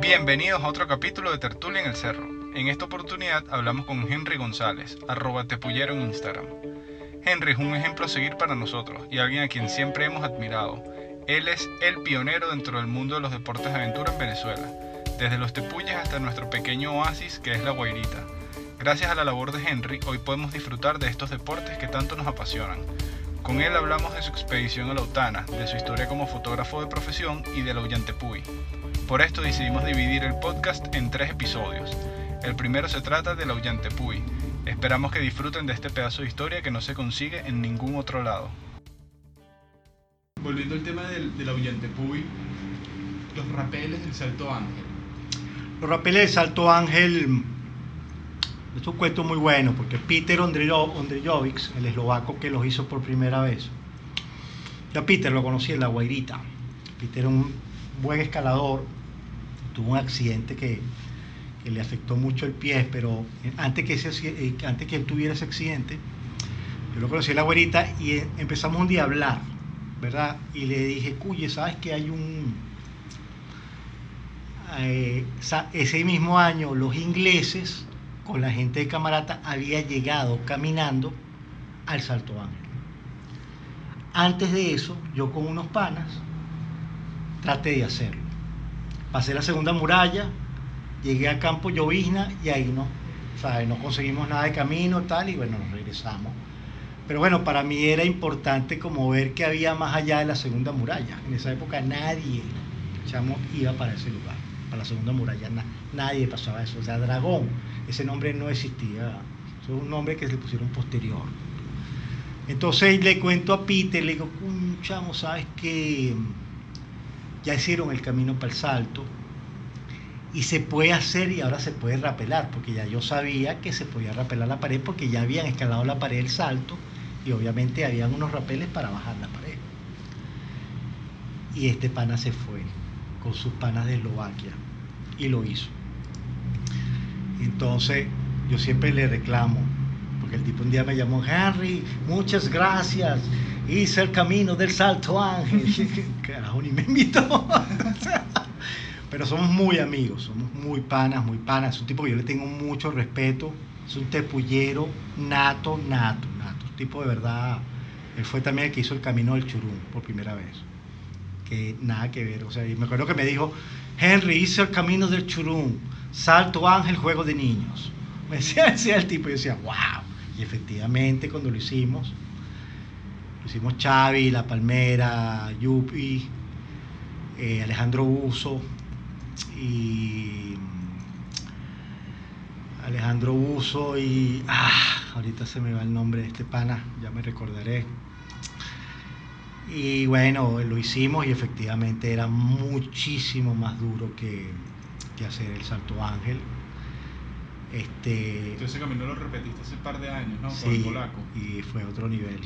Bienvenidos a otro capítulo de Tertulia en el Cerro. En esta oportunidad hablamos con Henry González, arroba tepullero en Instagram. Henry es un ejemplo a seguir para nosotros y alguien a quien siempre hemos admirado. Él es el pionero dentro del mundo de los deportes de aventura en Venezuela, desde los tepuyes hasta nuestro pequeño oasis que es la Guairita. Gracias a la labor de Henry, hoy podemos disfrutar de estos deportes que tanto nos apasionan. Con él hablamos de su expedición a la Utana, de su historia como fotógrafo de profesión y de la Ullantepuy. Por esto decidimos dividir el podcast en tres episodios. El primero se trata de la Ullantepuy. Esperamos que disfruten de este pedazo de historia que no se consigue en ningún otro lado. Volviendo al tema del, de la Ullantepuy, los rapeles del Salto Ángel. Los rapeles del Salto Ángel es un cuento muy bueno porque Peter Ondrejovic, el eslovaco que los hizo por primera vez, ya Peter lo conocí en la Guairita. Peter era un buen escalador, tuvo un accidente que, le afectó mucho el pie, pero antes que, eh, antes que él tuviera ese accidente, yo lo conocí en la Guairita y eh, empezamos un día a hablar, ¿verdad? Y le dije, cuye, ¿sabes que hay un... Eh, ese mismo año los ingleses con la gente de Camarata había llegado caminando al Salto Ángel. Antes de eso, yo con unos panas traté de hacerlo. Pasé la segunda muralla, llegué a Campo Llovizna y ahí no, no conseguimos nada de camino tal y bueno, nos regresamos. Pero bueno, para mí era importante como ver que había más allá de la segunda muralla. En esa época nadie, iba para ese lugar, para la segunda muralla, nadie pasaba eso. O sea, Dragón ese nombre no existía, es un nombre que se le pusieron posterior. Entonces le cuento a Peter, le digo, chamo, ¿sabes que Ya hicieron el camino para el salto y se puede hacer y ahora se puede rapelar, porque ya yo sabía que se podía rapelar la pared porque ya habían escalado la pared del salto y obviamente habían unos rapeles para bajar la pared. Y este pana se fue con sus panas de Eslovaquia y lo hizo. Entonces, yo siempre le reclamo, porque el tipo un día me llamó, Henry, muchas gracias, hice el camino del Salto Ángel. Carajo, ni me invitó. Pero somos muy amigos, somos muy panas, muy panas. Es un tipo que yo le tengo mucho respeto. Es un tepullero nato, nato, nato. Un tipo de verdad. Él fue también el que hizo el camino del Churum por primera vez. Que nada que ver. O sea, y me acuerdo que me dijo, Henry, hice el camino del Churum Salto Ángel, juego de niños. Me decía, el tipo, yo decía, wow. Y efectivamente, cuando lo hicimos, lo hicimos Xavi, La Palmera, Yupi, eh, Alejandro Uso y Alejandro Uso y ah, ahorita se me va el nombre de este pana, ya me recordaré. Y bueno, lo hicimos y efectivamente era muchísimo más duro que, hacer el Salto Ángel. Este, Entonces ese camino lo repetiste hace un par de años, ¿no? Sí, y fue otro nivel.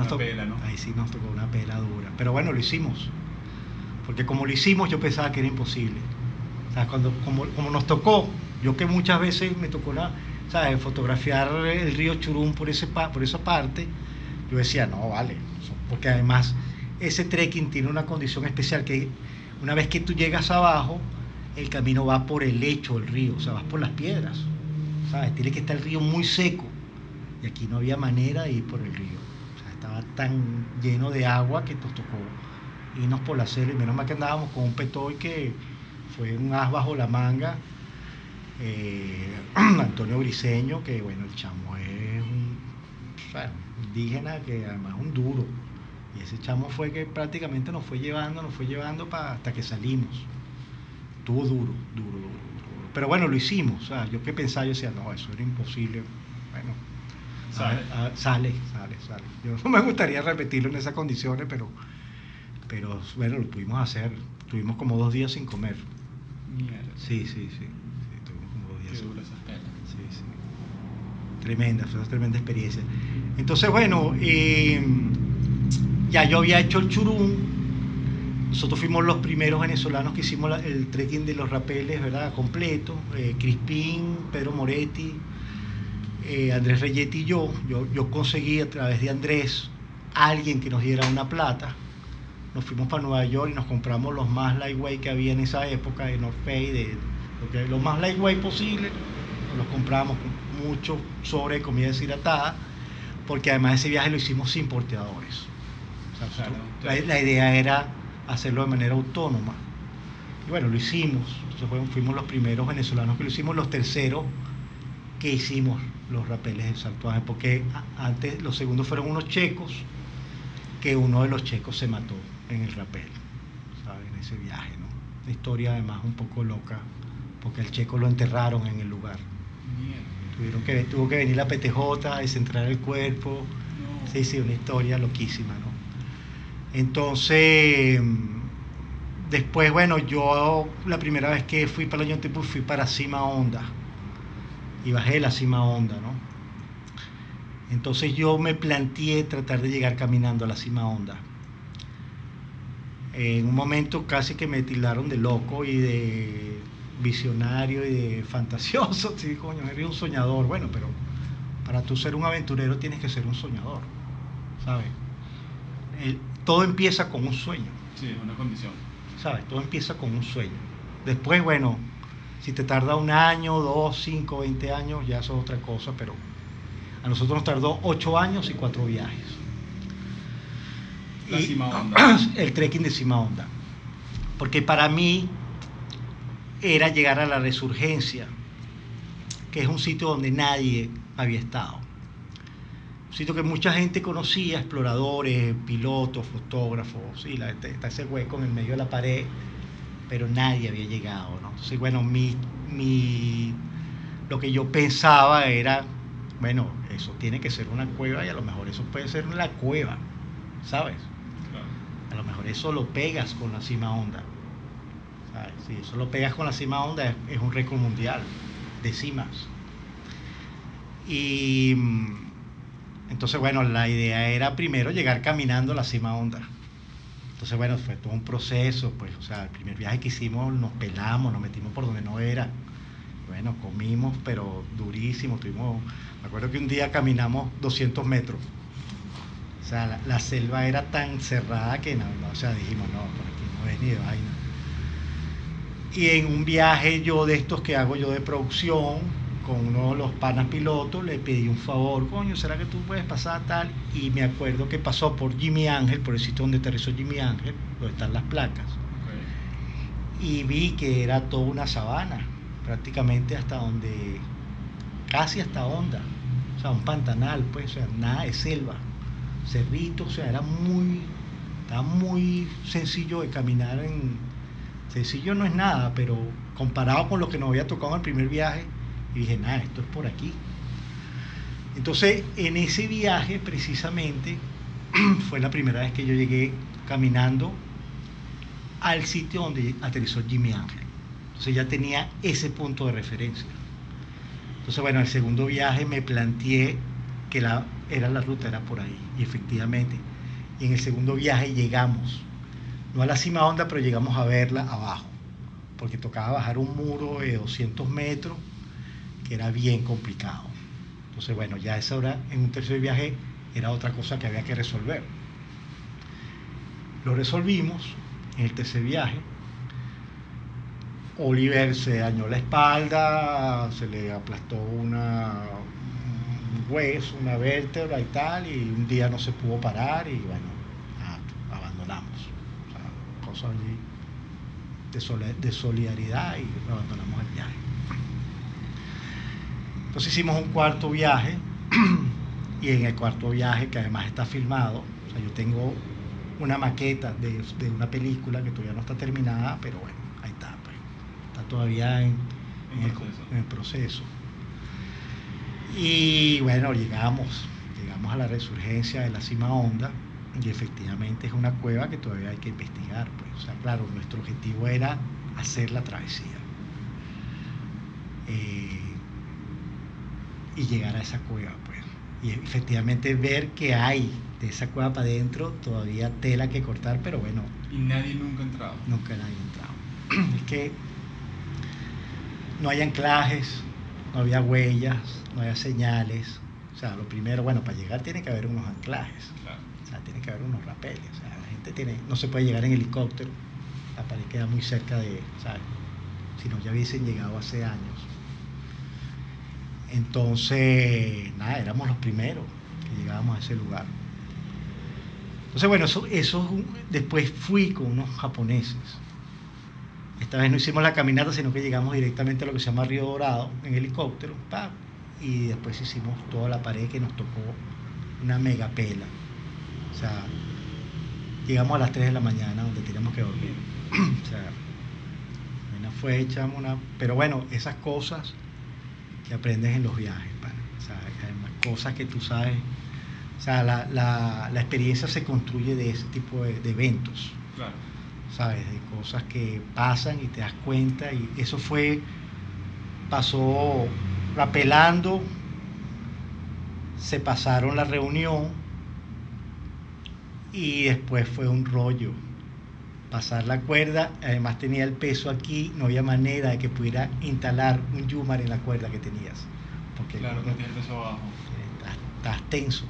Otro, pela, ¿no? ahí sí nos tocó una pela dura. Pero bueno, lo hicimos. Porque como lo hicimos, yo pensaba que era imposible. O sea, cuando, como, como nos tocó, yo que muchas veces me tocó la, ¿sabes? fotografiar el río Churum por, ese, por esa parte, yo decía, no, vale. Porque además ese trekking tiene una condición especial que una vez que tú llegas abajo, el camino va por el lecho del río, o sea, vas por las piedras. ¿Sabes? Tiene que estar el río muy seco. Y aquí no había manera de ir por el río. O sea, estaba tan lleno de agua que nos tocó irnos por la selva. Y menos mal que andábamos con un petoy que fue un as bajo la manga. Eh, Antonio Briseño, que bueno, el chamo es un indígena que además un duro y ese chamo fue que prácticamente nos fue llevando, nos fue llevando hasta que salimos. Estuvo duro, duro, duro, Pero bueno, lo hicimos. O sea, yo que pensaba, yo decía, no, eso era imposible. Bueno, sale, sale, sale, Yo no me gustaría repetirlo en esas condiciones, pero, pero bueno, lo pudimos hacer. Tuvimos como dos días sin comer. Sí, sí, sí. tuvimos como dos días sin comer. Tremenda, fue una tremenda experiencia. Entonces, bueno, eh, ya yo había hecho el churum. Nosotros fuimos los primeros venezolanos que hicimos el trekking de los rapeles, ¿verdad? Completo. Eh, Crispín, Pedro Moretti, eh, Andrés Reyetti y yo, yo, yo conseguí a través de Andrés alguien que nos diera una plata. Nos fuimos para Nueva York y nos compramos los más lightweight que había en esa época, de North Face, de, lo, más lightweight posible. Los compramos mucho sobre comida deshidratada, porque además ese viaje lo hicimos sin porteadores. la, la idea era hacerlo de manera autónoma. Y bueno, lo hicimos. fuimos los primeros venezolanos que lo hicimos, los terceros que hicimos los rapeles del saltuaje, porque antes los segundos fueron unos checos, que uno de los checos se mató en el rapel, ¿sabes? En ese viaje, ¿no? Una historia además un poco loca, porque el checo lo enterraron en el lugar. Tuvieron que, tuvo que venir la PTJ a descentrar el cuerpo. Sí, sí, una historia loquísima, ¿no? Entonces, después, bueno, yo la primera vez que fui para el Tipo fui para Cima Honda y bajé la Cima Honda, ¿no? Entonces yo me planteé tratar de llegar caminando a la Cima Honda. En un momento casi que me tildaron de loco y de visionario y de fantasioso. Sí, coño, eres un soñador. Bueno, pero para tú ser un aventurero tienes que ser un soñador, ¿sabes? todo empieza con un sueño. Sí, es una condición. ¿Sabes? Todo empieza con un sueño. Después, bueno, si te tarda un año, dos, cinco, veinte años, ya eso es otra cosa, pero a nosotros nos tardó ocho años y cuatro viajes. La cima onda. El trekking de cima onda. Porque para mí era llegar a la resurgencia, que es un sitio donde nadie había estado sitio que mucha gente conocía, exploradores, pilotos, fotógrafos, sí, la, está ese hueco en el medio de la pared, pero nadie había llegado, ¿no? Entonces, bueno, mi, mi, lo que yo pensaba era, bueno, eso tiene que ser una cueva y a lo mejor eso puede ser la cueva, ¿sabes? A lo mejor eso lo pegas con la cima onda. ¿Sabes? Si eso lo pegas con la cima onda es, un récord mundial de cimas. Y entonces, bueno, la idea era primero llegar caminando a la cima onda. Entonces, bueno, fue todo un proceso, pues, o sea, el primer viaje que hicimos nos pelamos, nos metimos por donde no era. Bueno, comimos, pero durísimo, tuvimos, me acuerdo que un día caminamos 200 metros. O sea, la, selva era tan cerrada que no, o sea, dijimos, no, por aquí no es ni de vaina. Y en un viaje yo de estos que hago yo de producción, con uno de los panas pilotos, le pedí un favor, coño, ¿será que tú puedes pasar tal? Y me acuerdo que pasó por Jimmy Ángel, por el sitio donde aterrizó Jimmy Ángel, donde están las placas. Y vi que era toda una sabana, prácticamente hasta donde, casi hasta Honda, o sea, un pantanal, pues, o sea, nada de selva, cerrito, o sea, era muy, estaba muy sencillo de caminar en, sencillo no es nada, pero comparado con lo que nos había tocado en el primer viaje, dije, nada, esto es por aquí. Entonces, en ese viaje precisamente fue la primera vez que yo llegué caminando al sitio donde aterrizó Jimmy Ángel. Entonces ya tenía ese punto de referencia. Entonces, bueno, el segundo viaje me planteé que era la ruta, era por ahí. Y efectivamente, y en el segundo viaje llegamos, no a la cima onda, pero llegamos a verla abajo, porque tocaba bajar un muro de 200 metros era bien complicado. Entonces, bueno, ya esa hora, en un tercer viaje, era otra cosa que había que resolver. Lo resolvimos en el tercer viaje. Oliver se dañó la espalda, se le aplastó una, un hueso, una vértebra y tal, y un día no se pudo parar y bueno, cosas de, de solidaridad y abandonamos el viaje. Entonces hicimos un cuarto viaje y en el cuarto viaje, que además está filmado, o sea, yo tengo una maqueta de, una película que todavía no está terminada, pero bueno, ahí está, pues. está todavía en, el, proceso. Y bueno, llegamos, llegamos a la resurgencia de la cima honda y efectivamente es una cueva que todavía hay que investigar, pues. O sea, claro, nuestro objetivo era hacer la travesía. Eh, y llegar a esa cueva, pues. Y efectivamente ver que hay de esa cueva para adentro todavía tela que cortar, pero bueno. Y nadie nunca ha entrado. Nunca nadie ha entrado. es que no hay anclajes, no había huellas, no había señales. O sea, lo primero, bueno, para llegar tiene que haber unos anclajes. O sea, tiene que haber unos rapeles. O sea, la gente tiene, no se puede llegar en helicóptero. La pared queda muy cerca de, ¿sabes? Si no, ya hubiesen llegado hace años. Entonces, nada, éramos los primeros que llegábamos a ese lugar. Entonces, bueno, eso, eso después fui con unos japoneses. Esta vez no hicimos la caminata, sino que llegamos directamente a lo que se llama Río Dorado en helicóptero, y después hicimos toda la pared que nos tocó una mega pela. O sea, llegamos a las 3 de la mañana donde teníamos que dormir. o sea, fue, echamos una... Pero bueno, esas cosas que aprendes en los viajes, o sea, cosas que tú sabes o sea, la, la, la experiencia se construye de ese tipo de, eventos. Claro. ¿Sabes? De cosas que pasan y te das cuenta. Y eso fue, pasó rapelando, se pasaron la reunión y después fue un rollo. Pasar la cuerda, además tenía el peso aquí, no había manera de que pudiera instalar un yumar en la cuerda que tenías. Porque claro, que tiene el peso abajo. estás tenso.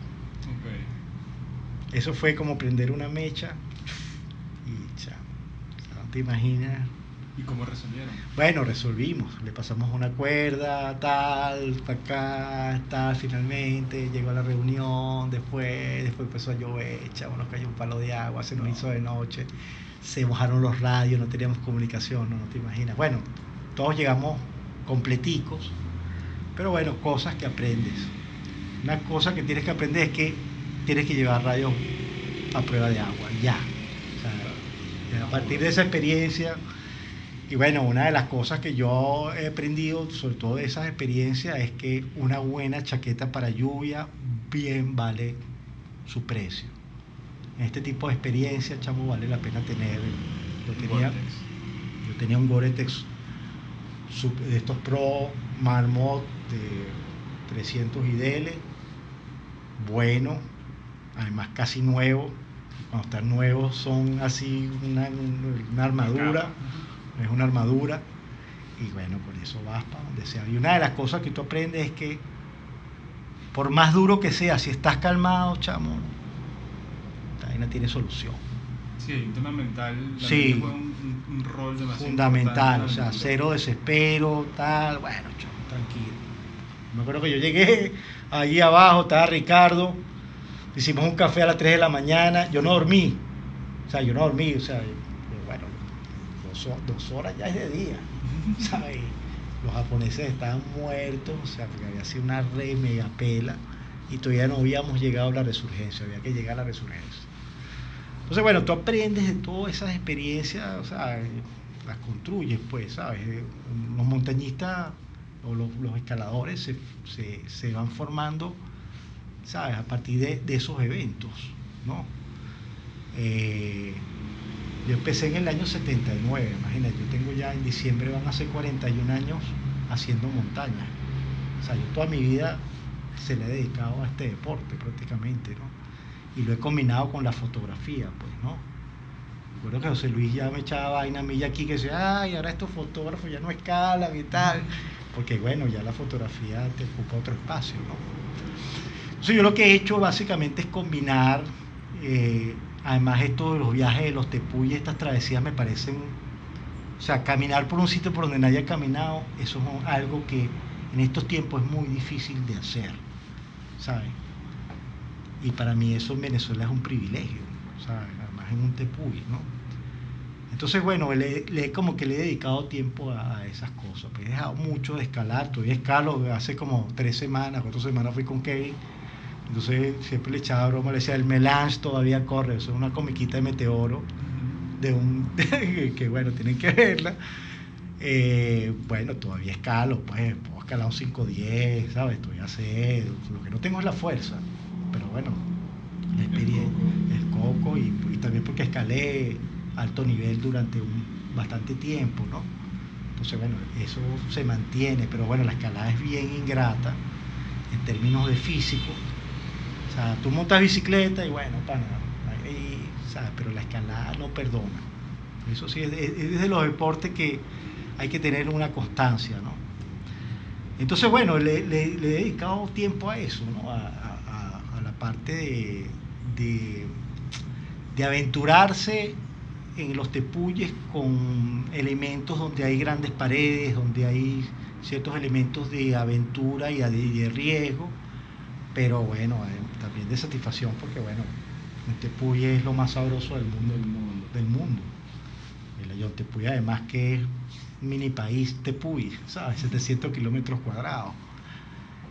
Eso fue como prender una mecha y chao. no te imaginas. ¿Y cómo resolvieron? Bueno, resolvimos. Le pasamos una cuerda, tal, acá, tal, finalmente. Llegó a la reunión, después, después empezó a llover, chavo, nos cayó un palo de agua, se nos hizo de noche, se mojaron los radios, no teníamos comunicación, no, no te imaginas. Bueno, todos llegamos completicos, pero bueno, cosas que aprendes. Una cosa que tienes que aprender es que tienes que llevar rayos a prueba de agua, ya. a partir de esa experiencia, y bueno, una de las cosas que yo he aprendido, sobre todo de esas experiencias, es que una buena chaqueta para lluvia bien vale su precio. En este tipo de experiencia, chamo, vale la pena tener. Yo tenía, yo tenía un Gore-Tex de estos Pro Marmot de 300 IDL, bueno, además casi nuevos. Cuando están nuevos son así una, armadura, es una armadura. Y bueno, con eso vas para donde sea. Y una de las cosas que tú aprendes es que por más duro que sea, si estás calmado, chamo, la tiene solución. Sí, el tema mental sí, un, rol fundamental, o sea, cero desespero, tal, bueno, chamo, tranquilo. Me acuerdo que yo llegué allí abajo, estaba Ricardo, Hicimos un café a las 3 de la mañana, yo no dormí, o sea, yo no dormí, o sea, dos, horas ya es de día, ¿sabes? Los japoneses estaban muertos, o sea, porque había sido una re mega pela y todavía no habíamos llegado a la resurgencia, había que llegar a la resurgencia. Entonces, bueno, tú aprendes de todas esas experiencias, o sea, las construyes, pues, ¿sabes? Los montañistas o los, escaladores se, se, se van formando ¿sabes? A partir de, esos eventos, ¿no? Eh, yo empecé en el año 79, imagínate, yo tengo ya en diciembre van a ser 41 años haciendo montaña. O sea, yo toda mi vida se le he dedicado a este deporte prácticamente, ¿no? Y lo he combinado con la fotografía, pues, ¿no? Recuerdo que José Luis ya me echaba vaina a mí ya aquí que decía, ay, ahora estos fotógrafos ya no escalan y tal. Porque bueno, ya la fotografía te ocupa otro espacio, ¿no? Entonces yo lo que he hecho básicamente es combinar, eh, además esto de los viajes de los tepuyes, estas travesías me parecen, o sea, caminar por un sitio por donde nadie ha caminado, eso es algo que en estos tiempos es muy difícil de hacer, ¿sabes? Y para mí eso en Venezuela es un privilegio, ¿sabes? Además en un tepuy, ¿no? Entonces, bueno, le, como que le he dedicado tiempo a, esas cosas. Pues he dejado mucho de escalar, todavía escalo, hace como tres semanas, cuatro semanas fui con Kevin entonces siempre le echaba broma, le decía, el melange todavía corre, eso es una comiquita de meteoro, de un, que bueno, tienen que verla. Eh, bueno, todavía escalo, pues, puedo escalar un 5-10, ¿sabes? Todavía sé, lo que no tengo es la fuerza, pero bueno, la experiencia, el coco, y, también porque escalé alto nivel durante un, bastante tiempo, ¿no? Entonces, bueno, eso se mantiene, pero bueno, la escalada es bien ingrata en términos de físico, o sea, tú montas bicicleta y bueno, pana, pero la escalada no perdona. Eso sí, es, de los deportes que hay que tener una constancia, ¿no? Entonces, bueno, le, he dedicado tiempo a eso, ¿no? a, la parte de, de, aventurarse en los tepuyes con elementos donde hay grandes paredes, donde hay ciertos elementos de aventura y de, riesgo, pero bueno, eh, también de satisfacción, porque bueno, un tepuye es lo más sabroso del mundo. Del mundo. Del mundo. El Ayón Tepuy, además que es mini país Tepuy, ¿sabes? 700 kilómetros cuadrados.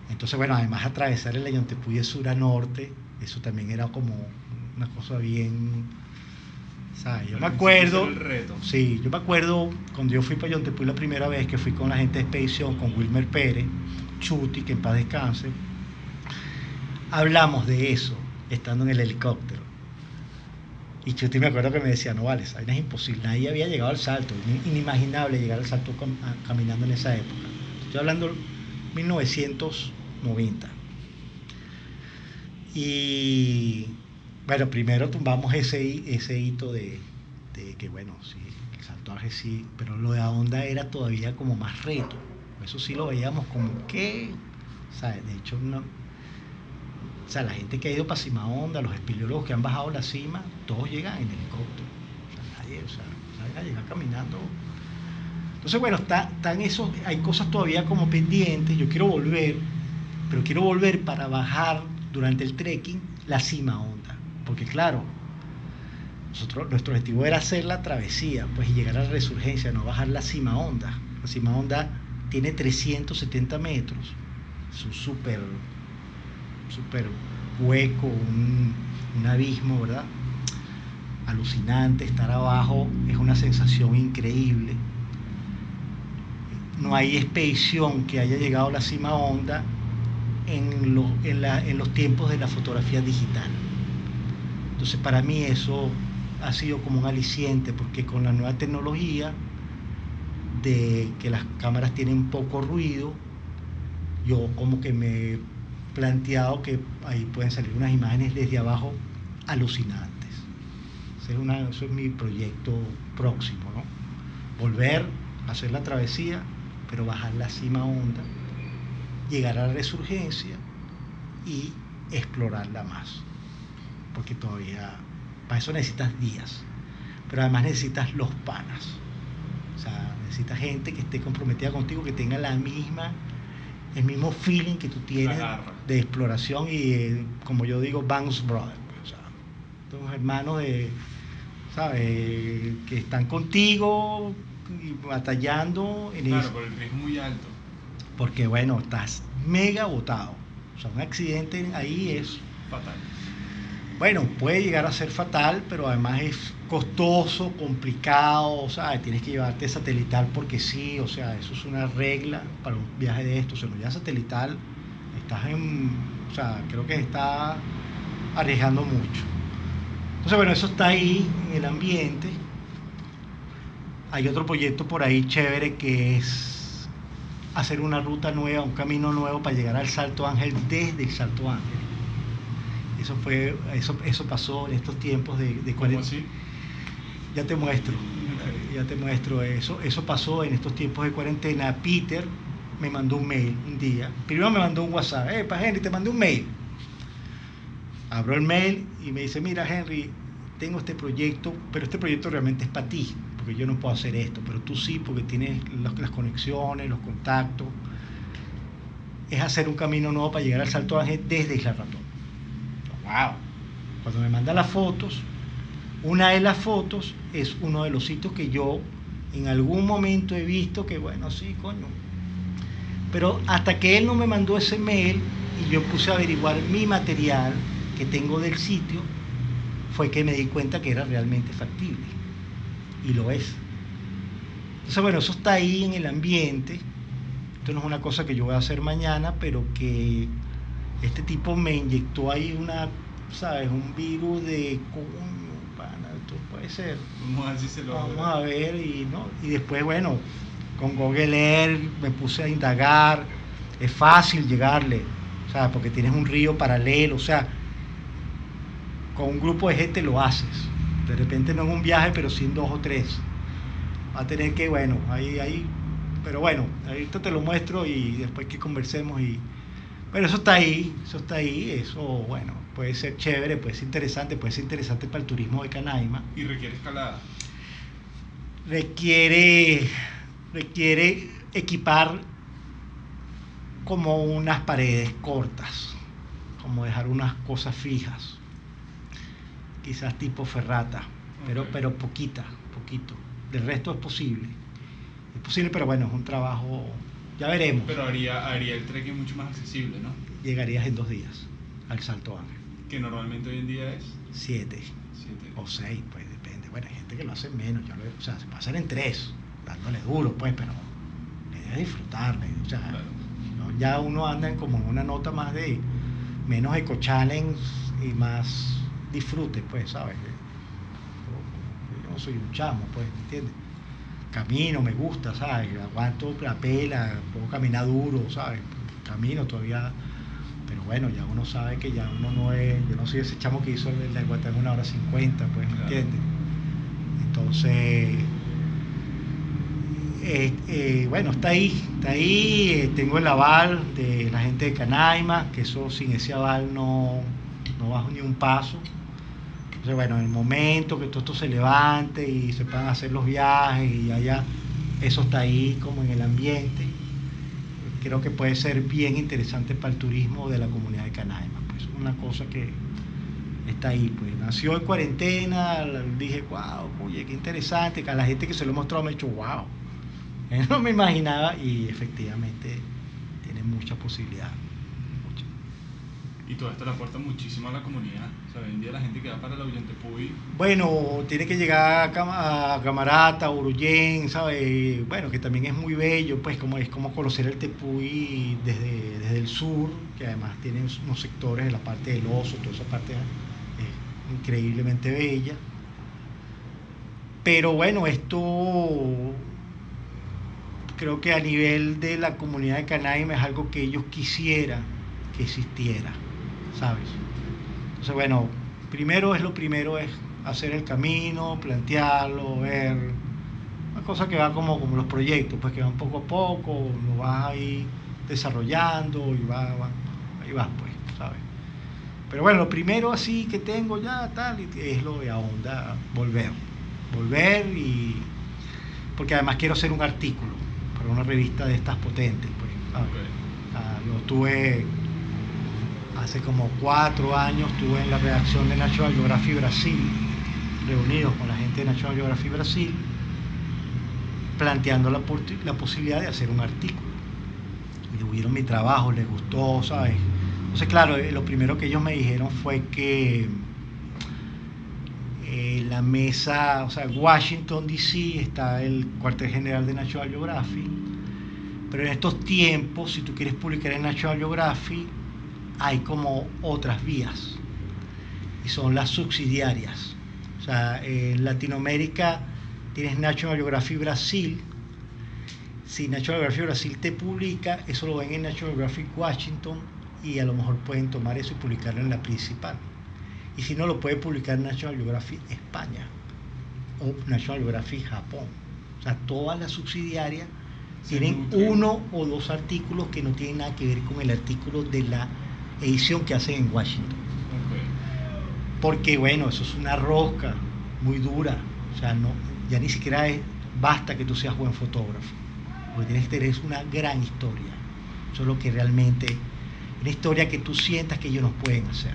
Entonces, bueno, además atravesar el Ayón Tepuy de sur a norte, eso también era como una cosa bien... ¿sabes? Yo me acuerdo... Sí, yo me acuerdo cuando yo fui para Ayón Tepuy la primera vez, que fui con la gente de Expedición, con Wilmer Pérez, Chuti, que en paz descanse, hablamos de eso, estando en el helicóptero. Y Chuti me acuerdo que me decía, no vale, es imposible, nadie había llegado al salto, inimaginable llegar al salto caminando en esa época. Estoy hablando 1990. Y bueno, primero tumbamos ese, ese hito de, que, bueno, sí, el saltaje sí, pero lo de la onda era todavía como más reto. Eso sí lo veíamos como que, ¿sabes? De hecho, no, o sea, la gente que ha ido para Cima Onda, los espeleólogos que han bajado la cima, todos llegan en helicóptero. O sea, nadie, o sea, nadie llega caminando. Entonces, bueno, está, están esos, hay cosas todavía como pendientes. Yo quiero volver, pero quiero volver para bajar durante el trekking la cima Onda. Porque claro, nosotros, nuestro objetivo era hacer la travesía, pues y llegar a la resurgencia, no bajar la cima Onda. La cima Onda tiene 370 metros. Es un súper súper hueco, un, abismo, ¿verdad? Alucinante, estar abajo es una sensación increíble. No hay expedición que haya llegado a la cima onda en, en los tiempos de la fotografía digital. Entonces para mí eso ha sido como un aliciente porque con la nueva tecnología de que las cámaras tienen poco ruido, yo como que me planteado que ahí pueden salir unas imágenes desde abajo alucinantes. Eso es mi proyecto próximo, ¿no? Volver a hacer la travesía, pero bajar la cima onda, llegar a la resurgencia y explorarla más. Porque todavía, para eso necesitas días, pero además necesitas los panas. O sea, necesitas gente que esté comprometida contigo, que tenga la misma el mismo feeling que tú tienes de exploración y, como yo digo, Banks Brothers. O sea, hermanos de, ¿sabes? que están contigo y batallando en claro, pero el riesgo es muy alto. Porque, bueno, estás mega botado. O sea, un accidente ahí es. Fatal. Bueno, puede llegar a ser fatal, pero además es costoso, complicado, o sea, tienes que llevarte satelital porque sí, o sea, eso es una regla para un viaje de esto, o sea, no ya satelital, estás en, o sea, creo que está arriesgando mucho. Entonces, bueno, eso está ahí en el ambiente. Hay otro proyecto por ahí chévere que es hacer una ruta nueva, un camino nuevo para llegar al Salto Ángel desde el Salto Ángel. Eso fue, eso, eso pasó en estos tiempos de, de ya te muestro, ya te muestro eso. Eso pasó en estos tiempos de cuarentena. Peter me mandó un mail un día. Primero me mandó un WhatsApp. Eh, para Henry, te mandé un mail. Abro el mail y me dice, mira Henry, tengo este proyecto, pero este proyecto realmente es para ti, porque yo no puedo hacer esto, pero tú sí, porque tienes las conexiones, los contactos. Es hacer un camino nuevo para llegar al Salto Ángel desde Isla Ratón. ¡Wow! Cuando me manda las fotos, una de las fotos es uno de los sitios que yo en algún momento he visto que, bueno, sí, coño. Pero hasta que él no me mandó ese mail y yo puse a averiguar mi material que tengo del sitio, fue que me di cuenta que era realmente factible. Y lo es. Entonces, bueno, eso está ahí en el ambiente. Esto no es una cosa que yo voy a hacer mañana, pero que este tipo me inyectó ahí una, ¿sabes? Un virus de puede ser. Vamos a ver si se lo Vamos a ver y, ¿no? y después, bueno, con Google Earth me puse a indagar, es fácil llegarle, sea, porque tienes un río paralelo, o sea, con un grupo de gente lo haces. De repente no en un viaje, pero sí en dos o tres. Va a tener que, bueno, ahí, ahí pero bueno, ahorita te lo muestro y después que conversemos y... Bueno, eso está ahí, eso está ahí, eso, bueno, puede ser chévere, puede ser interesante, puede ser interesante para el turismo de Canaima. ¿Y requiere escalada? Requiere, requiere equipar como unas paredes cortas, como dejar unas cosas fijas, quizás tipo ferrata, pero, pero poquita, poquito. Del resto es posible. Es posible, pero bueno, es un trabajo, ya veremos. Pero haría, haría el trekking mucho más accesible, ¿no? Llegarías en dos días al Salto Ángel. Que normalmente hoy en día es... Siete. Siete. O seis, pues depende. Bueno, hay gente que lo hace menos, yo lo, o sea, se pasan en tres, dándole duro, pues, pero la idea es disfrutarle. O sea, ya uno anda en como una nota más de menos eco challenge y más disfrute, pues, ¿sabes? Yo no soy un chamo, pues, ¿me entiendes? Camino, me gusta, ¿sabes? Aguanto la pela, puedo caminar duro, ¿sabes? Camino todavía, pero bueno, ya uno sabe que ya uno no es, yo no soy ese chamo que hizo el de en una hora cincuenta, pues, ¿me entiendes? Entonces, eh, eh, bueno, está ahí, está ahí, eh, tengo el aval de la gente de Canaima, que eso sin ese aval no, no bajo ni un paso. Entonces, bueno, en el momento que todo esto se levante y se puedan hacer los viajes y allá, eso está ahí como en el ambiente. Creo que puede ser bien interesante para el turismo de la comunidad de Canaima. Pues una cosa que está ahí. Pues nació en cuarentena, dije, wow, oye, qué interesante. Que a la gente que se lo he mostrado me ha dicho, wow no me imaginaba y efectivamente tiene mucha posibilidad. Y todo esto le aporta muchísimo a la comunidad. O sea, hoy en día la gente que va para el Tepuy... Bueno, tiene que llegar a, Camarata, Uruyen, ¿sabes? Bueno, que también es muy bello, pues como es como conocer el Tepuy desde, desde el sur, que además tiene unos sectores de la parte del oso, toda esa parte es increíblemente bella. Pero bueno, esto creo que a nivel de la comunidad de Canaima es algo que ellos quisieran que existiera, ¿sabes? Entonces, bueno, primero es lo primero, es hacer el camino, plantearlo, ver, una cosa que va como, como los proyectos, pues que van poco a poco, lo vas ahí desarrollando y va, ahí vas, pues, ¿sabes? Pero bueno, lo primero así que tengo ya, tal, es lo de onda, volver, volver y, porque además quiero hacer un artículo para una revista de estas potentes. Pues, ah, yo estuve hace como cuatro años, estuve en la redacción de National Geographic Brasil, reunidos con la gente de National Geographic Brasil, planteando la, posibilidad de hacer un artículo. Y vieron mi trabajo, les gustó, ¿sabes? Entonces, claro, eh, lo primero que ellos me dijeron fue que eh, la mesa, o sea, Washington DC está el cuartel general de National Geographic, pero en estos tiempos, si tú quieres publicar en National Geographic, hay como otras vías, y son las subsidiarias. O sea, en Latinoamérica tienes National Geographic Brasil, si National Geographic Brasil te publica, eso lo ven en National Geographic Washington y a lo mejor pueden tomar eso y publicarlo en la principal y si no lo puede publicar National Geographic España o National Geographic Japón. O sea, todas las subsidiarias tienen uno o dos artículos que no tienen nada que ver con el artículo de la edición que hacen en Washington. Porque bueno, eso es una rosca muy dura. O sea, no, ya ni siquiera basta que tú seas buen fotógrafo. Lo que tienes que tener es una gran historia. Eso es lo que realmente, una historia que tú sientas que ellos nos pueden hacer.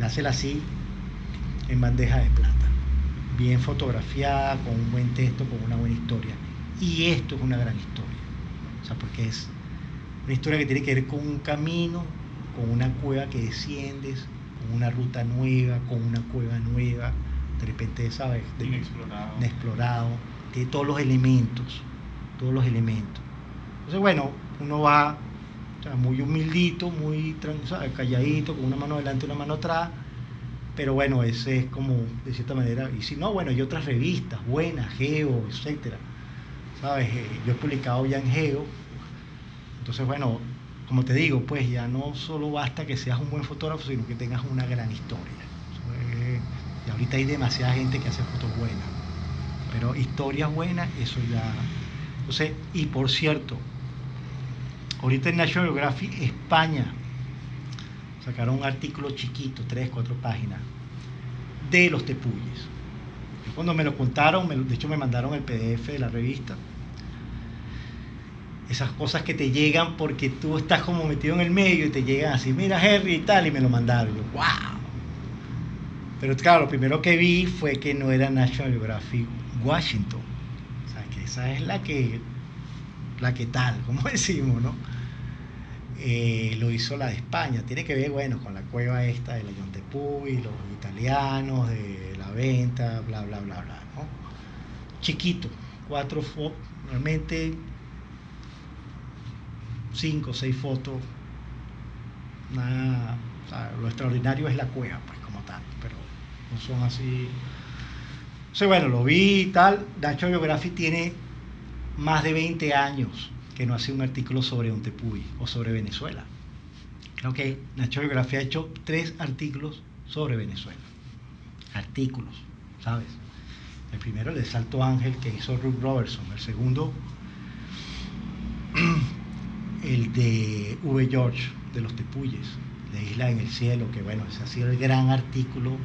Dásela así en bandeja de plata, bien fotografiada, con un buen texto, con una buena historia. Y esto es una gran historia, o sea, porque es una historia que tiene que ver con un camino, con una cueva que desciendes, con una ruta nueva, con una cueva nueva, de repente, ¿sabes? De, inexplorado. Inexplorado, tiene todos los elementos, todos los elementos. Entonces, bueno, uno va muy humildito, muy calladito, con una mano adelante y una mano atrás, pero bueno, ese es como, de cierta manera, y si no, bueno, hay otras revistas buenas, Geo, etcétera. ¿Sabes? Eh, yo he publicado ya en Geo. Entonces, bueno, como te digo, pues ya no solo basta que seas un buen fotógrafo, sino que tengas una gran historia. y ahorita hay demasiada gente que hace fotos buenas. Pero historias buenas, eso ya, Entonces, y por cierto, ahorita en National Geographic España sacaron un artículo chiquito, tres, cuatro páginas, de los tepuyes. cuando me lo contaron, de hecho me mandaron el PDF de la revista, esas cosas que te llegan porque tú estás como metido en el medio y te llegan así, mira Henry y tal, y me lo mandaron. Yo, wow. Pero claro, lo primero que vi fue que no era National Geographic Washington. O sea, que esa es la que, la que tal, como decimos, ¿no? Eh, lo hizo la de España. Tiene que ver, bueno, con la cueva esta de la Yontepuy, los italianos, de la venta, bla, bla, bla, bla, ¿no? Chiquito, cuatro realmente cinco o seis fotos. Nada, lo extraordinario es la cueva, pues, como tal, pero no son así. O bueno, lo vi y tal. Nacho Biography tiene más de 20 años que no hace un artículo sobre Ontepuy o sobre Venezuela. Creo que Nacho Biography ha hecho tres artículos sobre Venezuela. Artículos, ¿sabes? El primero, el de Salto Ángel, que hizo Ruth Robertson. El segundo, el de V. George, de los Tepuyes, de Isla en el Cielo, que bueno, ese ha sido el gran artículo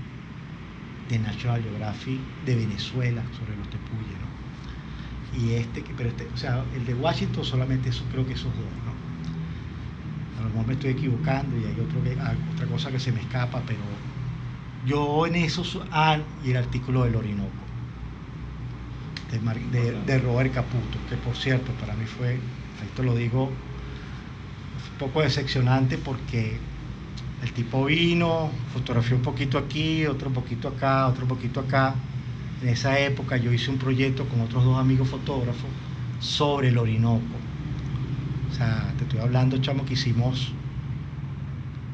de National Geographic de Venezuela sobre los Tepuyes, ¿no? Y este, pero este, o sea, el de Washington solamente eso, creo que esos dos, ¿no? A lo mejor me estoy equivocando y hay otro ah, otra cosa que se me escapa, pero yo en esos, ah, y el artículo del Orinoco, de, de Robert Caputo, que por cierto, para mí fue, esto lo digo poco decepcionante porque el tipo vino, fotografió un poquito aquí, otro poquito acá, otro poquito acá. En esa época yo hice un proyecto con otros dos amigos fotógrafos sobre el Orinoco. O sea, te estoy hablando, chamo, que hicimos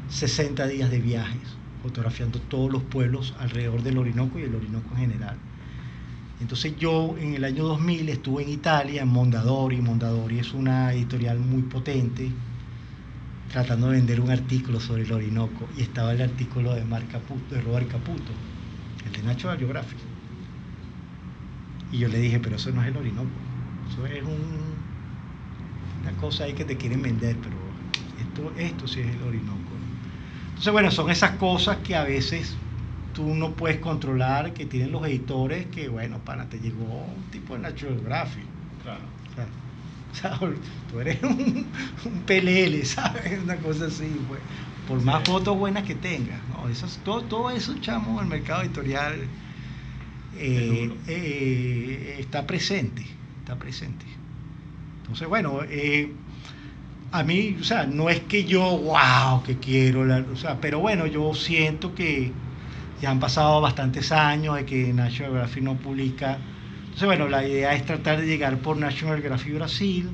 60 días de viajes, fotografiando todos los pueblos alrededor del Orinoco y el Orinoco en general. Entonces yo en el año 2000 estuve en Italia, en Mondadori. Mondadori es una editorial muy potente, tratando de vender un artículo sobre el Orinoco y estaba el artículo de, Mar Caputo, de Robert Caputo, el de Nacho Geographic. Y yo le dije, pero eso no es el Orinoco, eso es una cosa ahí que te quieren vender, pero esto, esto sí es el Orinoco. Entonces, bueno, son esas cosas que a veces tú no puedes controlar, que tienen los editores, que bueno, para, te llegó un tipo de Nacho Geographic. Claro. tú eres un, PLL, ¿sabes? Una cosa así, pues. Por más fotos buenas que tengas, ¿no? todo, todo eso, chamo, el mercado editorial eh, eh, está presente, está presente. Entonces, bueno, eh, a mí, o sea, no es que yo, wow, que quiero, o sea, pero bueno, yo siento que ya han pasado bastantes años de que National Geographic no publica entonces, bueno, la idea es tratar de llegar por National Geographic Brasil,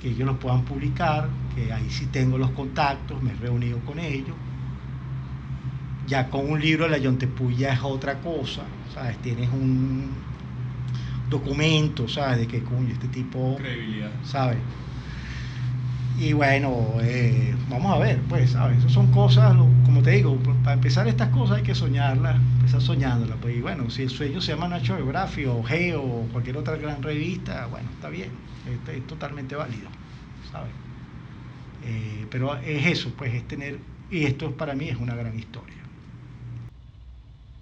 que ellos los puedan publicar, que ahí sí tengo los contactos, me he reunido con ellos. Ya con un libro de la Yontepuya es otra cosa, ¿sabes? Tienes un documento, ¿sabes? De que, coño, este tipo... ¿Sabes? Y bueno, eh, vamos a ver, pues, ¿sabes? Eso son cosas, como te digo, para empezar estas cosas hay que soñarlas, empezar soñándolas. Pues, y bueno, si el sueño se llama Nacho o Geo o cualquier otra gran revista, bueno, está bien, es, totalmente válido, ¿sabes? Eh, pero es eso, pues, es tener, y esto para mí es una gran historia.